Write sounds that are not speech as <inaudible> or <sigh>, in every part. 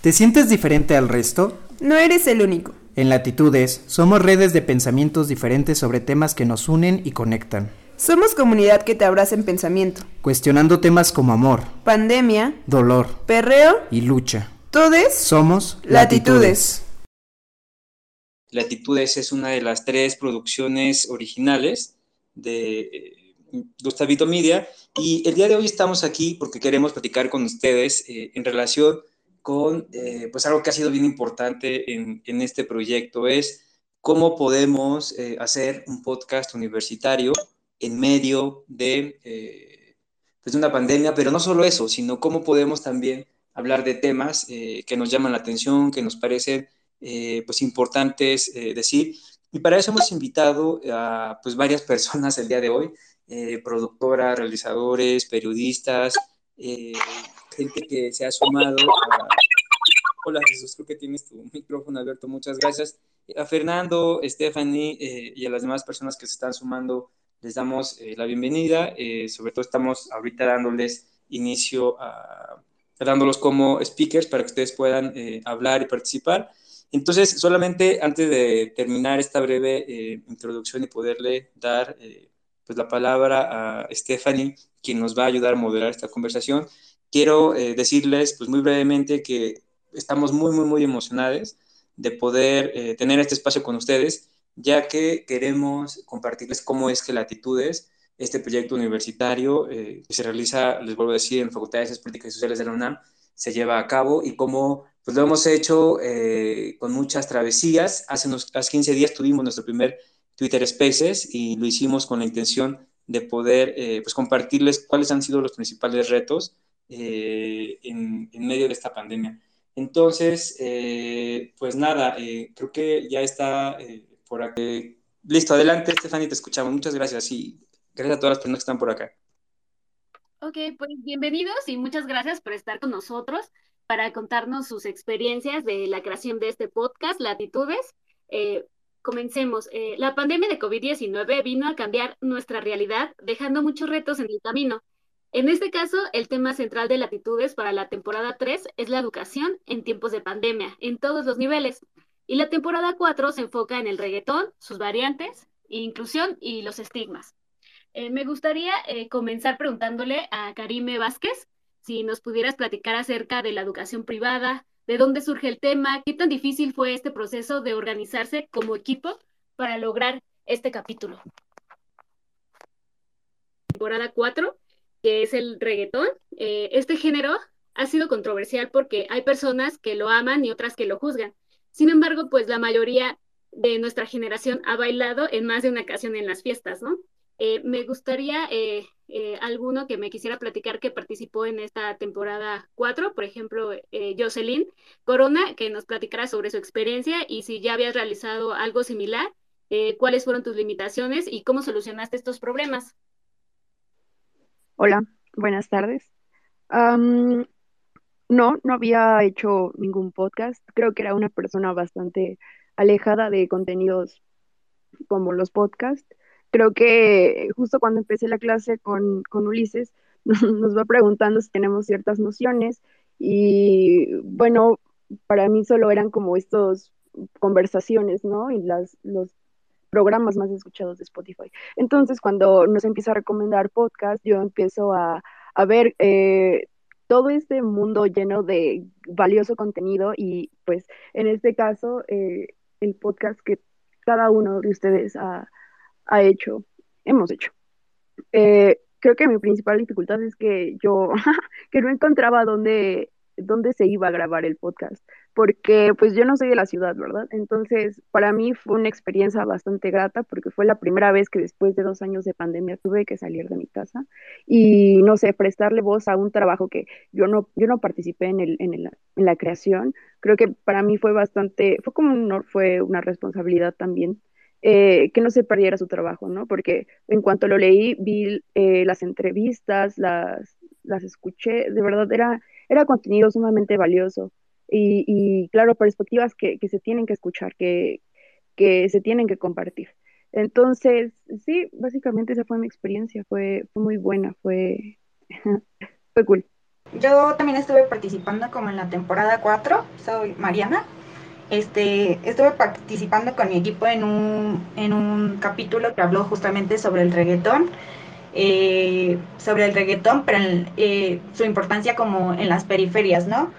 ¿Te sientes diferente al resto? No eres el único. En Latitudes somos redes de pensamientos diferentes sobre temas que nos unen y conectan. Somos comunidad que te abraza en pensamiento. Cuestionando temas como amor, Pandemia, dolor perreo, y lucha. todes, Somos latitudes. Latitudes es una de las tres producciones originales de eh, Gustavito Media y el día de hoy estamos aquí porque queremos platicar con ustedes eh, en relación con eh, pues algo que ha sido bien importante en, este proyecto es cómo podemos eh, hacer un podcast universitario en medio de, eh, pues una pandemia, pero no solo eso, sino cómo podemos también hablar de temas que nos llaman la atención, que nos parecen pues importantes decir. Y para eso hemos invitado a pues varias <laughs> personas el día de hoy, productoras, realizadores, periodistas, gente que se ha sumado a... Hola Jesús, creo que tienes tu micrófono abierto, muchas gracias. A Fernando, Stephanie eh, y a las demás personas que se están sumando, les damos eh, la bienvenida. Eh, sobre todo estamos ahorita dándoles inicio a, dándolos como speakers para que ustedes puedan eh, hablar y participar. Entonces, solamente antes de terminar esta breve eh, introducción y poderle dar eh, pues la palabra a Stephanie, quien nos va a ayudar a moderar esta conversación, quiero eh, decirles pues muy brevemente que estamos muy, muy, muy emocionados de poder eh, tener este espacio con ustedes, ya que queremos compartirles cómo es que Latitudes, este proyecto universitario eh, que se realiza, les vuelvo a decir, en Facultad de Ciencias Políticas y Sociales de la UNAM, se lleva a cabo y cómo pues lo hemos hecho eh, con muchas travesías. Hace, unos, hace 15 días tuvimos nuestro primer Twitter Spaces y lo hicimos con la intención de poder eh, pues compartirles cuáles han sido los principales retos eh, en, en, medio de esta pandemia. Entonces, eh, pues nada, eh, creo que ya está eh, por aquí. Listo, adelante, Stephanie, te escuchamos. Muchas gracias y gracias a todas las personas que están por acá. Ok, pues bienvenidos y muchas gracias por estar con nosotros para contarnos sus experiencias de la creación de este podcast, Latitudes. Eh, comencemos. Eh, la pandemia de COVID-19 vino a cambiar nuestra realidad, dejando muchos retos en el camino. En este caso, el tema central de Latitudes para la temporada 3 es la educación en tiempos de pandemia, en todos los niveles. Y la temporada 4 se enfoca en el reggaetón, sus variantes, inclusión y los estigmas. Eh, me gustaría eh, comenzar preguntándole a Karime Vázquez si nos pudieras platicar acerca de la educación privada, de dónde surge el tema, qué tan difícil fue este proceso de organizarse como equipo para lograr este capítulo. Temporada 4, que es el reggaetón. Eh, este género ha sido controversial porque hay personas que lo aman y otras que lo juzgan. Sin embargo, pues la mayoría de nuestra generación ha bailado en más de una ocasión en las fiestas, ¿no? Eh, me gustaría eh, eh, alguno que me quisiera platicar que participó en esta temporada 4, por ejemplo, Jocelyn Corona, que nos platicara sobre su experiencia y si ya habías realizado algo similar, cuáles fueron tus limitaciones y cómo solucionaste estos problemas. Hola, buenas tardes. Um, no, no había hecho ningún podcast. Creo que era una persona bastante alejada de contenidos como los podcasts creo que justo cuando empecé la clase con, con Ulises, <laughs> nos va preguntando si tenemos ciertas nociones y bueno, para mí solo eran como estos conversaciones, ¿no? Y las, los programas más escuchados de Spotify. Entonces, cuando nos empieza a recomendar podcast, yo empiezo a, ver eh, todo este mundo lleno de valioso contenido y pues en este caso, eh, el podcast que cada uno de ustedes ha ha hecho, hemos hecho. Eh, creo que mi principal dificultad es que yo, <laughs> que no encontraba dónde, dónde se iba a grabar el podcast, porque pues yo no soy de la ciudad, ¿verdad? Entonces, para mí fue una experiencia bastante grata, porque fue la primera vez que después de dos años de pandemia tuve que salir de mi casa y, no sé, prestarle voz a un trabajo que yo no, yo no participé en, el, en, la creación. Creo que para mí fue bastante, fue como un fue una responsabilidad también eh, que no se perdiera su trabajo, ¿no? Porque en cuanto lo leí, vi eh, las entrevistas, las, las escuché, de verdad era, era contenido sumamente valioso y, y claro, perspectivas que, que, se tienen que escuchar, que, que se tienen que compartir. Entonces, sí, básicamente esa fue mi experiencia, fue, fue muy buena, fue, <laughs> fue cool. Yo también estuve participando como en la temporada 4, soy Mariana. Este, estuve participando con mi equipo en un, en un capítulo que habló justamente sobre el reggaetón, eh, sobre el reggaetón, pero en, eh, su importancia como en las periferias, ¿no?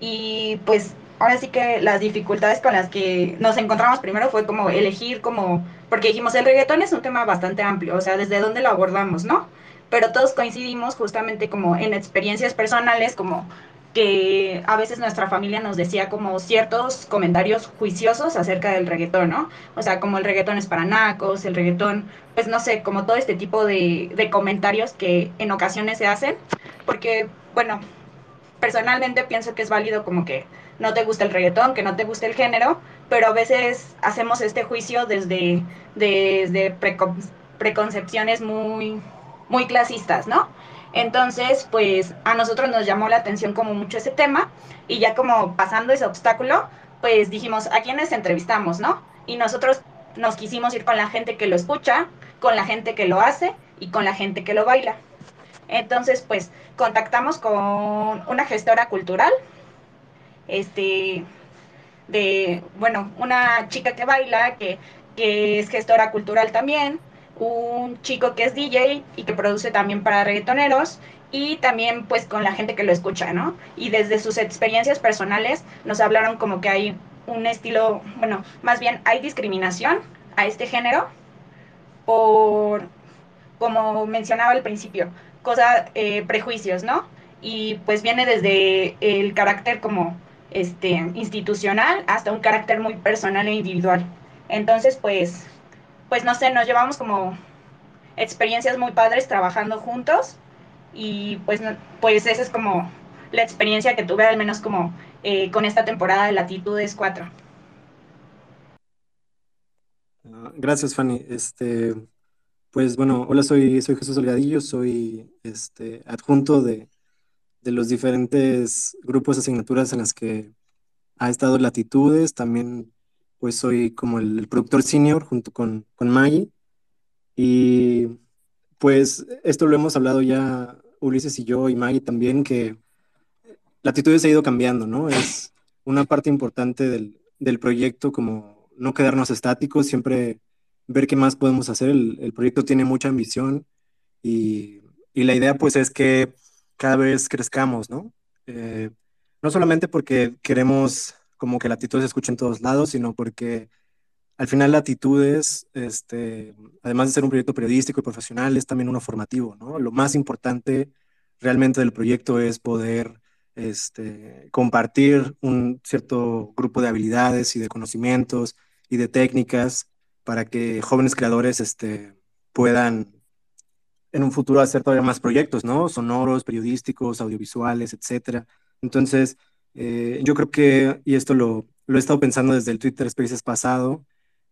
Y pues ahora sí que las dificultades con las que nos encontramos primero fue como elegir como, porque dijimos, el reggaetón es un tema bastante amplio, o sea, desde dónde lo abordamos, ¿no? Pero todos coincidimos justamente como en experiencias personales, como que a veces nuestra familia nos decía como ciertos comentarios juiciosos acerca del reggaetón, ¿no? O sea, como el reggaetón es para nacos, el reggaetón, pues no sé, como todo este tipo de, de comentarios que en ocasiones se hacen, porque, bueno, personalmente pienso que es válido como que no te gusta el reggaetón, que no te gusta el género, pero a veces hacemos este juicio desde, desde precon preconcepciones muy, muy clasistas, ¿no? Entonces, pues a nosotros nos llamó la atención como mucho ese tema y ya como pasando ese obstáculo, pues dijimos, ¿a quiénes entrevistamos, no? Y nosotros nos quisimos ir con la gente que lo escucha, con la gente que lo hace y con la gente que lo baila. Entonces, pues contactamos con una gestora cultural, este, de, bueno, una chica que baila, que, que es gestora cultural también, un chico que es DJ y que produce también para reggaetoneros y también pues con la gente que lo escucha, ¿no? Y desde sus experiencias personales nos hablaron como que hay un estilo, bueno, más bien hay discriminación a este género por, como mencionaba al principio, cosas, eh, prejuicios, ¿no? Y pues viene desde el carácter como este, institucional hasta un carácter muy personal e individual. Entonces, pues pues no sé, nos llevamos como experiencias muy padres trabajando juntos y pues, pues esa es como la experiencia que tuve al menos como eh, con esta temporada de Latitudes 4. Ah, gracias, Fanny. Este, pues bueno, hola, soy, soy Jesús Olgadillo, soy este, adjunto de, de los diferentes grupos de asignaturas en las que ha estado Latitudes, también pues soy como el, productor senior junto con, con Maggie. Y pues esto lo hemos hablado ya Ulises y yo y Maggie también, que la actitud se ha ido cambiando, ¿no? Es una parte importante del, del proyecto, como no quedarnos estáticos, siempre ver qué más podemos hacer. El, el proyecto tiene mucha ambición y, y, la idea pues es que cada vez crezcamos, ¿no? Eh, no solamente porque queremos como que la actitud se escuche en todos lados, sino porque al final la actitud es, este, además de ser un proyecto periodístico y profesional, es también uno formativo, ¿no? Lo más importante realmente del proyecto es poder este, compartir un cierto grupo de habilidades y de conocimientos y de técnicas para que jóvenes creadores este, puedan en un futuro hacer todavía más proyectos, ¿no? Sonoros, periodísticos, audiovisuales, etcétera. Entonces, eh, yo creo que, y esto lo, lo, he estado pensando desde el Twitter Spaces pasado,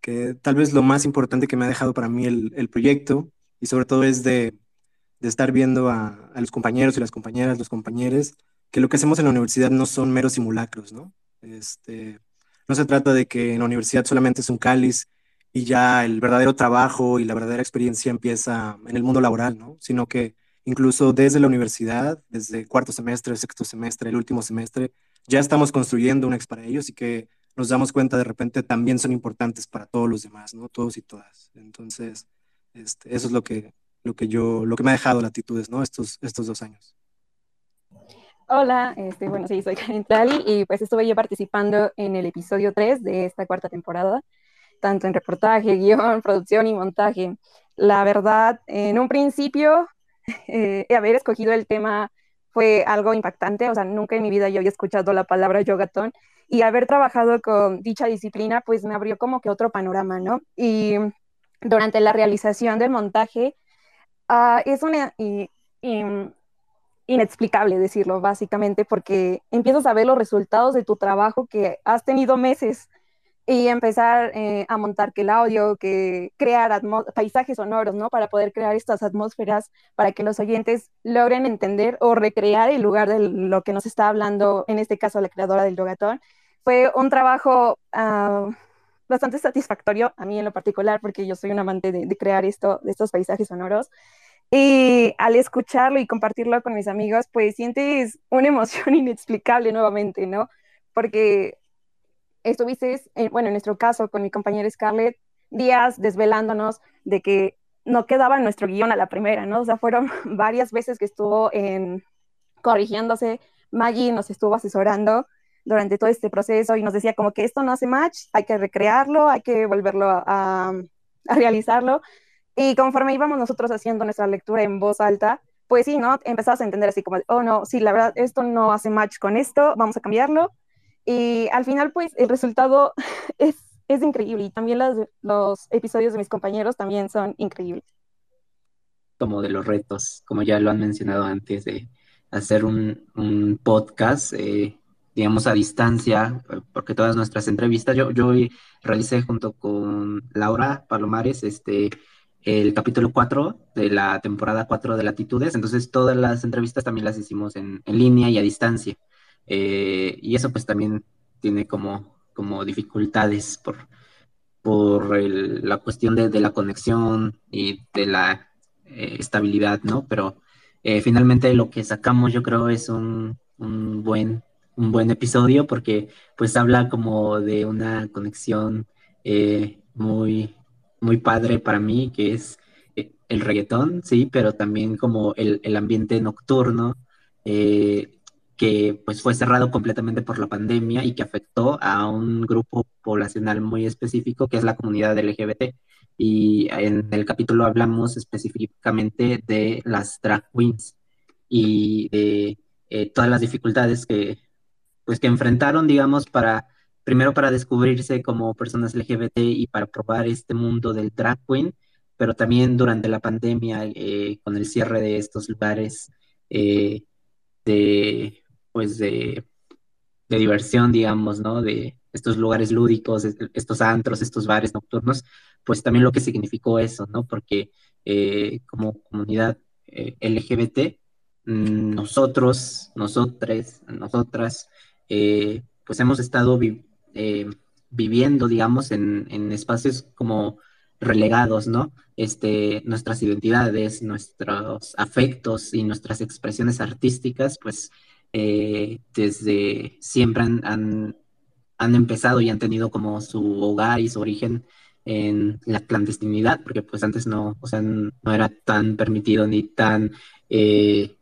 que tal vez lo más importante que me ha dejado para mí el, el proyecto, y sobre todo es de, de estar viendo a, a, los compañeros y las compañeras, los compañeros, que lo que hacemos en la universidad no son meros simulacros, ¿no? Este, no se trata de que en la universidad solamente es un cáliz y ya el verdadero trabajo y la verdadera experiencia empieza en el mundo laboral, ¿no? Sino que incluso desde la universidad, desde cuarto semestre, sexto semestre, el último semestre, ya estamos construyendo un ex para ellos y que nos damos cuenta de repente también son importantes para todos los demás, ¿no? Todos y todas. Entonces, este, eso es lo que, lo que yo, lo que me ha dejado Latitudes, ¿no? Estos, estos dos años. Hola, este, bueno, soy Karen Tlali y pues estuve yo participando en el episodio 3 de esta cuarta temporada, tanto en reportaje, <laughs> guion, producción y montaje. La verdad, en un principio, <laughs> eh, haber escogido el tema fue algo impactante, o sea, nunca en mi vida yo había escuchado la palabra yogatón y haber trabajado con dicha disciplina pues me abrió como que otro panorama, ¿no? Y durante la realización del montaje uh, es una y, y, inexplicable decirlo básicamente porque empiezas a ver los resultados de tu trabajo que has tenido meses y empezar eh, a montar que el audio, que crear paisajes sonoros, ¿no? Para poder crear estas atmósferas, para que los oyentes logren entender o recrear el lugar de lo que nos está hablando, en este caso la creadora del yogatón. Fue un trabajo uh, bastante satisfactorio a mí en lo particular, porque yo soy un amante de, de crear esto, de estos paisajes sonoros. Y al escucharlo y compartirlo con mis amigos, pues sientes una emoción <laughs> inexplicable nuevamente, ¿no? Porque estuviste, bueno, en nuestro caso con mi compañera Scarlett, días desvelándonos de que no quedaba nuestro guion a la primera, ¿no? O sea, fueron <laughs> varias veces que estuvo en, corrigiéndose, Maggie nos estuvo asesorando durante todo este proceso y nos decía como que esto no hace match, hay que recrearlo, hay que volverlo a, a realizarlo. Y conforme íbamos nosotros haciendo nuestra lectura en voz alta, pues sí, ¿no? Empezabas a entender así como, oh no, sí, la verdad, esto no hace match con esto, vamos a cambiarlo. Y al final, pues el resultado <laughs> es, es increíble y también las, los episodios de mis compañeros también son increíbles. Como de los retos, como ya lo han mencionado antes, de hacer un, un podcast, eh, digamos, a distancia, porque todas nuestras entrevistas, yo, yo realicé junto con Laura Palomares, este, el capítulo 4 de la temporada 4 de Latitudes, entonces todas las entrevistas también las hicimos en, en línea y a distancia. Eh, y eso pues también tiene como, como dificultades por, por la cuestión de, la conexión y de la eh, estabilidad, ¿no? Pero eh, finalmente lo que sacamos yo creo es un, un, buen, un buen episodio porque pues habla como de una conexión muy, muy padre para mí, que es el reggaetón, sí, pero también como el, el ambiente nocturno, eh, que pues fue cerrado completamente por la pandemia y que afectó a un grupo poblacional muy específico que es la comunidad LGBT. Y en el capítulo hablamos específicamente de las drag queens y de eh, todas las dificultades que pues que enfrentaron, digamos, para primero para descubrirse como personas LGBT y para probar este mundo del drag queen, pero también durante la pandemia eh, con el cierre de estos lugares eh, de pues de, diversión, digamos, ¿no? De estos lugares lúdicos, estos antros, estos bares nocturnos, pues también lo que significó eso, ¿no? Porque eh, como comunidad eh, LGBT, mm, nosotros, nosotras, nosotras, eh, pues hemos estado viviendo, digamos, en, en, espacios como relegados, ¿no? Este, nuestras identidades, nuestros afectos y nuestras expresiones artísticas, pues eh, desde siempre han, han, empezado y han tenido como su hogar y su origen en la clandestinidad, porque pues antes no, o sea, no era tan permitido ni tan, eh,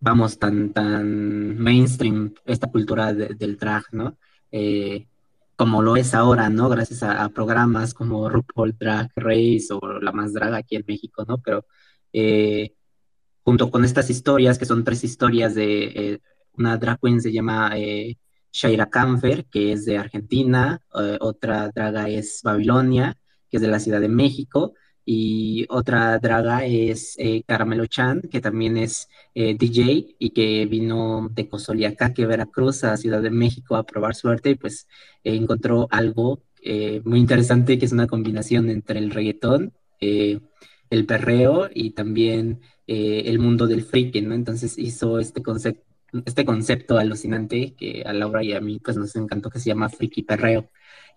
vamos, tan, tan mainstream esta cultura del drag, ¿no? Eh, como lo es ahora, ¿no? Gracias a, programas como RuPaul Drag Race o La Más Drag aquí en México, ¿no? Pero junto con estas historias, que son tres historias de eh, una drag queen se llama eh, Shaira Camfer, que es de Argentina, eh, otra draga es Babilonia, que es de la Ciudad de México, y otra draga es Caramelo Chan, que también es DJ y que vino de Cozoliacaque, Veracruz, a Ciudad de México a probar suerte pues encontró algo muy interesante que es una combinación entre el reggaetón, el perreo y también eh, el mundo del freaky, ¿no? Entonces hizo este concepto, este concepto alucinante que a Laura y a mí pues nos encantó que se llama freaky perreo,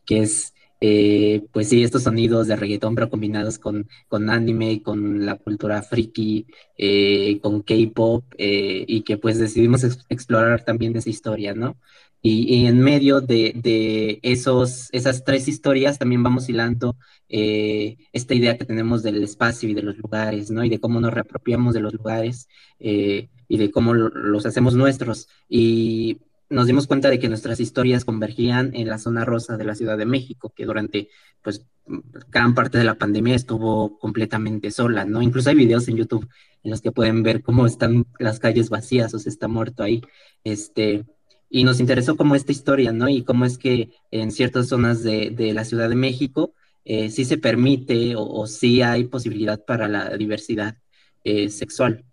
que es eh, pues sí, estos sonidos de reggaetón, pero combinados con, con anime, con la cultura friki, eh, con K-pop, y que pues decidimos explorar también esa historia, ¿no? Y, en medio de, esos, esas tres historias también vamos hilando eh, esta idea que tenemos del espacio y de los lugares, ¿no? Y de cómo nos reapropiamos de los lugares eh, y de cómo los hacemos nuestros. Y nos dimos cuenta de que nuestras historias convergían en la zona rosa de la Ciudad de México, que durante, pues, gran parte de la pandemia estuvo completamente sola, ¿no? Incluso hay videos en YouTube en los que pueden ver cómo están las calles vacías, o se está muerto ahí. Este, y nos interesó como esta historia, ¿no? Y cómo es que en ciertas zonas de, de la Ciudad de México eh, sí se permite o, sí hay posibilidad para la diversidad eh, sexual.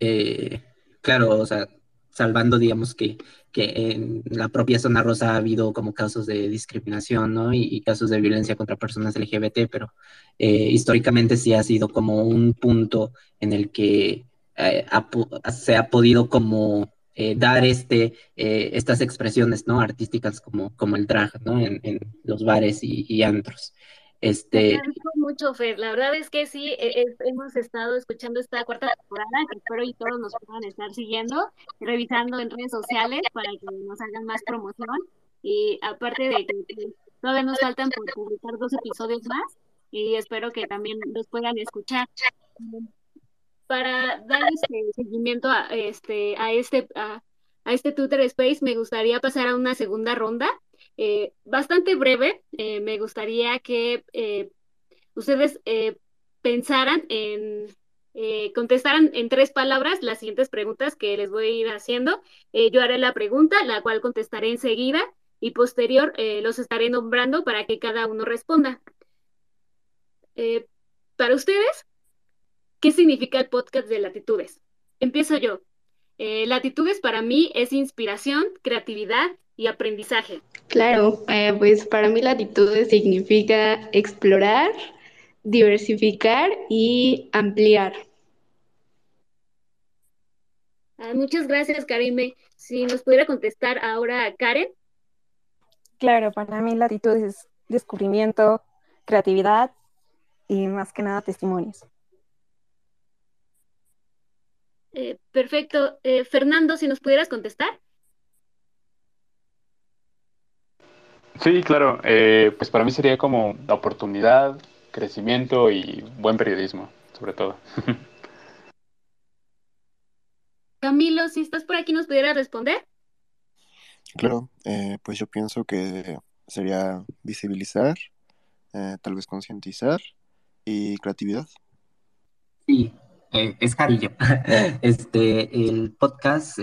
Eh, claro, o sea, salvando, digamos, que, que en la propia zona rosa ha habido como casos de discriminación, ¿no? Y, casos de violencia contra personas LGBT, pero históricamente sí ha sido como un punto en el que se ha podido como eh, dar este, eh, estas expresiones ¿no? artísticas como, como el drag ¿no? en, en los bares y, y antros. Este, mucho, Fer. La verdad es que sí, e, hemos estado escuchando esta cuarta temporada, que espero y todos nos puedan estar siguiendo, revisando en redes sociales para que nos hagan más promoción. Y aparte de que todavía nos faltan por publicar dos episodios más, y espero que también los puedan escuchar. Para dar este seguimiento a este, a este, a, este Twitter Space, me gustaría pasar a una segunda ronda eh, bastante breve. Eh, me gustaría que eh, ustedes pensaran en, contestaran en tres palabras las siguientes preguntas que les voy a ir haciendo. yo haré la pregunta, la cual contestaré enseguida y posterior los estaré nombrando para que cada uno responda. para ustedes, ¿qué significa el podcast de Latitudes? Empiezo yo. Latitudes para mí es inspiración, creatividad y aprendizaje. Claro, eh, pues para mí latitudes significa explorar, diversificar y ampliar. Ah, muchas gracias, Karime. Si nos pudiera contestar ahora Karen. Claro, para mí latitud es descubrimiento, creatividad y más que nada testimonios. Eh, perfecto. Eh, Fernando, si nos pudieras contestar. Sí, claro. Eh, pues para mí sería como oportunidad, crecimiento y buen periodismo, sobre todo. <laughs> Camilo, si estás por aquí, ¿nos pudieras responder? Claro, eh, pues yo pienso que sería visibilizar, eh, tal vez concientizar y creatividad. Sí, es Carillo. <laughs> Este, el podcast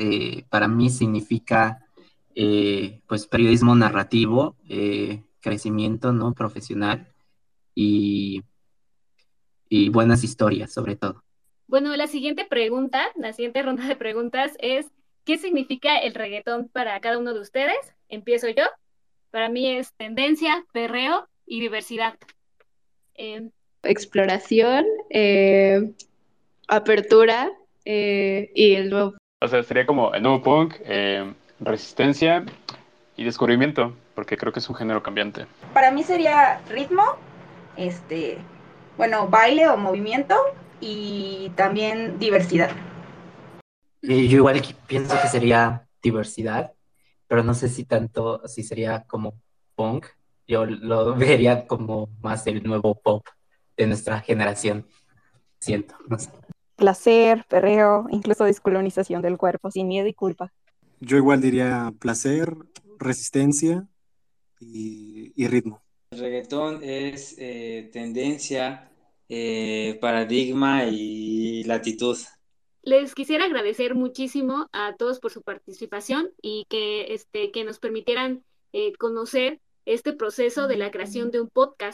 para mí significa eh, pues periodismo narrativo, eh, crecimiento ¿no? profesional y, y buenas historias sobre todo. Bueno, la siguiente pregunta, la siguiente ronda de preguntas es, ¿qué significa el reggaetón para cada uno de ustedes? Empiezo yo. Para mí es tendencia, perreo y diversidad. Em, Exploración, eh, apertura y el nuevo. O sea, sería como el nuevo punk, resistencia y descubrimiento, porque creo que es un género cambiante. Para mí sería ritmo, este, bueno, baile o movimiento y también diversidad. yo igual pienso que sería diversidad, pero no sé si tanto, si sería como punk. Yo lo <laughs> vería como más el nuevo pop de nuestra generación. Siento, no sé. Placer, perreo, incluso descolonización del cuerpo, sin miedo y culpa. Yo igual diría placer, resistencia y, ritmo. El reggaetón es eh, tendencia, eh, paradigma y latitud. Les quisiera agradecer muchísimo a todos por su participación y que, este, que nos permitieran eh, conocer este proceso de la creación de un podcast.